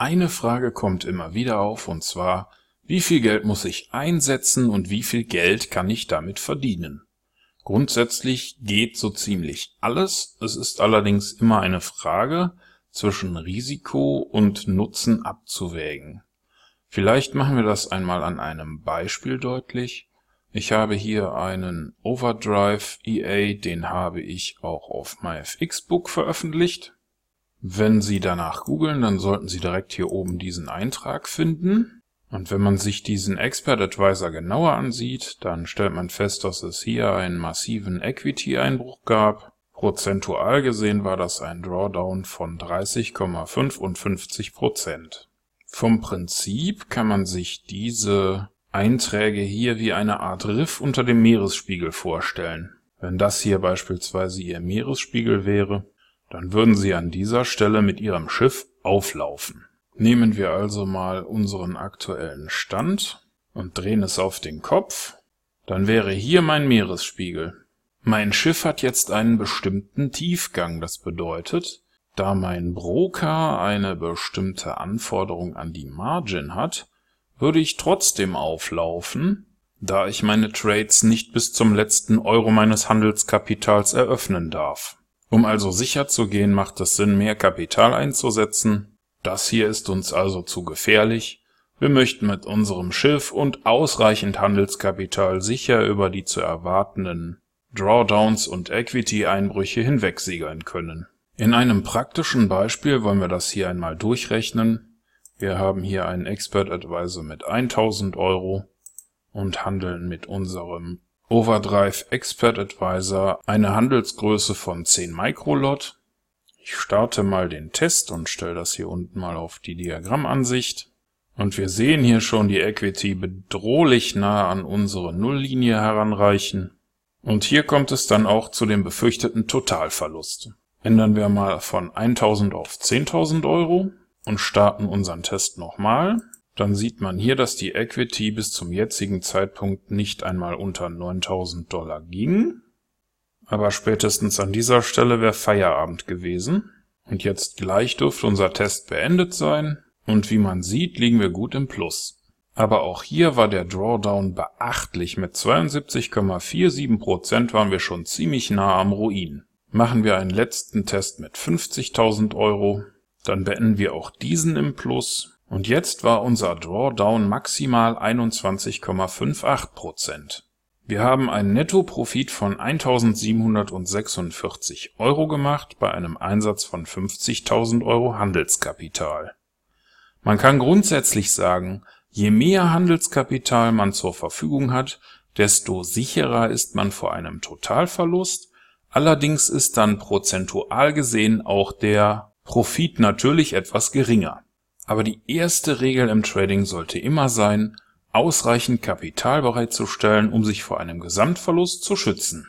Eine Frage kommt immer wieder auf, und zwar, wie viel Geld muss ich einsetzen und wie viel Geld kann ich damit verdienen? Grundsätzlich geht so ziemlich alles, es ist allerdings immer eine Frage zwischen Risiko und Nutzen abzuwägen. Vielleicht machen wir das einmal an einem Beispiel deutlich. Ich habe hier einen Overdrive EA, den habe ich auch auf MyFXBook veröffentlicht. Wenn Sie danach googeln, dann sollten Sie direkt hier oben diesen Eintrag finden. Und wenn man sich diesen Expert Advisor genauer ansieht, dann stellt man fest, dass es hier einen massiven Equity-Einbruch gab. Prozentual gesehen war das ein Drawdown von 30,55 Prozent. Vom Prinzip kann man sich diese Einträge hier wie eine Art Riff unter dem Meeresspiegel vorstellen. Wenn das hier beispielsweise Ihr Meeresspiegel wäre, dann würden Sie an dieser Stelle mit Ihrem Schiff auflaufen. Nehmen wir also mal unseren aktuellen Stand und drehen es auf den Kopf, dann wäre hier mein Meeresspiegel. Mein Schiff hat jetzt einen bestimmten Tiefgang, das bedeutet, da mein Broker eine bestimmte Anforderung an die Margin hat, würde ich trotzdem auflaufen, da ich meine Trades nicht bis zum letzten Euro meines Handelskapitals eröffnen darf. Um also sicher zu gehen, macht es Sinn, mehr Kapital einzusetzen. Das hier ist uns also zu gefährlich. Wir möchten mit unserem Schiff und ausreichend Handelskapital sicher über die zu erwartenden Drawdowns und Equity-Einbrüche hinwegsegeln können. In einem praktischen Beispiel wollen wir das hier einmal durchrechnen. Wir haben hier einen Expert Advisor mit 1000 Euro und handeln mit unserem Overdrive Expert Advisor eine Handelsgröße von 10 Mikrolot. Ich starte mal den Test und stelle das hier unten mal auf die Diagrammansicht. Und wir sehen hier schon die Equity bedrohlich nah an unsere Nulllinie heranreichen. Und hier kommt es dann auch zu dem befürchteten Totalverlust. Ändern wir mal von 1000 auf 10.000 Euro und starten unseren Test nochmal dann sieht man hier, dass die Equity bis zum jetzigen Zeitpunkt nicht einmal unter 9000 Dollar ging. Aber spätestens an dieser Stelle wäre Feierabend gewesen. Und jetzt gleich dürfte unser Test beendet sein. Und wie man sieht, liegen wir gut im Plus. Aber auch hier war der Drawdown beachtlich. Mit 72,47% waren wir schon ziemlich nah am Ruin. Machen wir einen letzten Test mit 50.000 Euro, dann beenden wir auch diesen im Plus und jetzt war unser Drawdown maximal 21,58% Wir haben einen Nettoprofit von 1746 Euro gemacht bei einem Einsatz von 50.000 Euro Handelskapital. Man kann grundsätzlich sagen, je mehr Handelskapital man zur Verfügung hat, desto sicherer ist man vor einem Totalverlust, allerdings ist dann prozentual gesehen auch der Profit natürlich etwas geringer aber die erste Regel im Trading sollte immer sein, ausreichend Kapital bereitzustellen, um sich vor einem Gesamtverlust zu schützen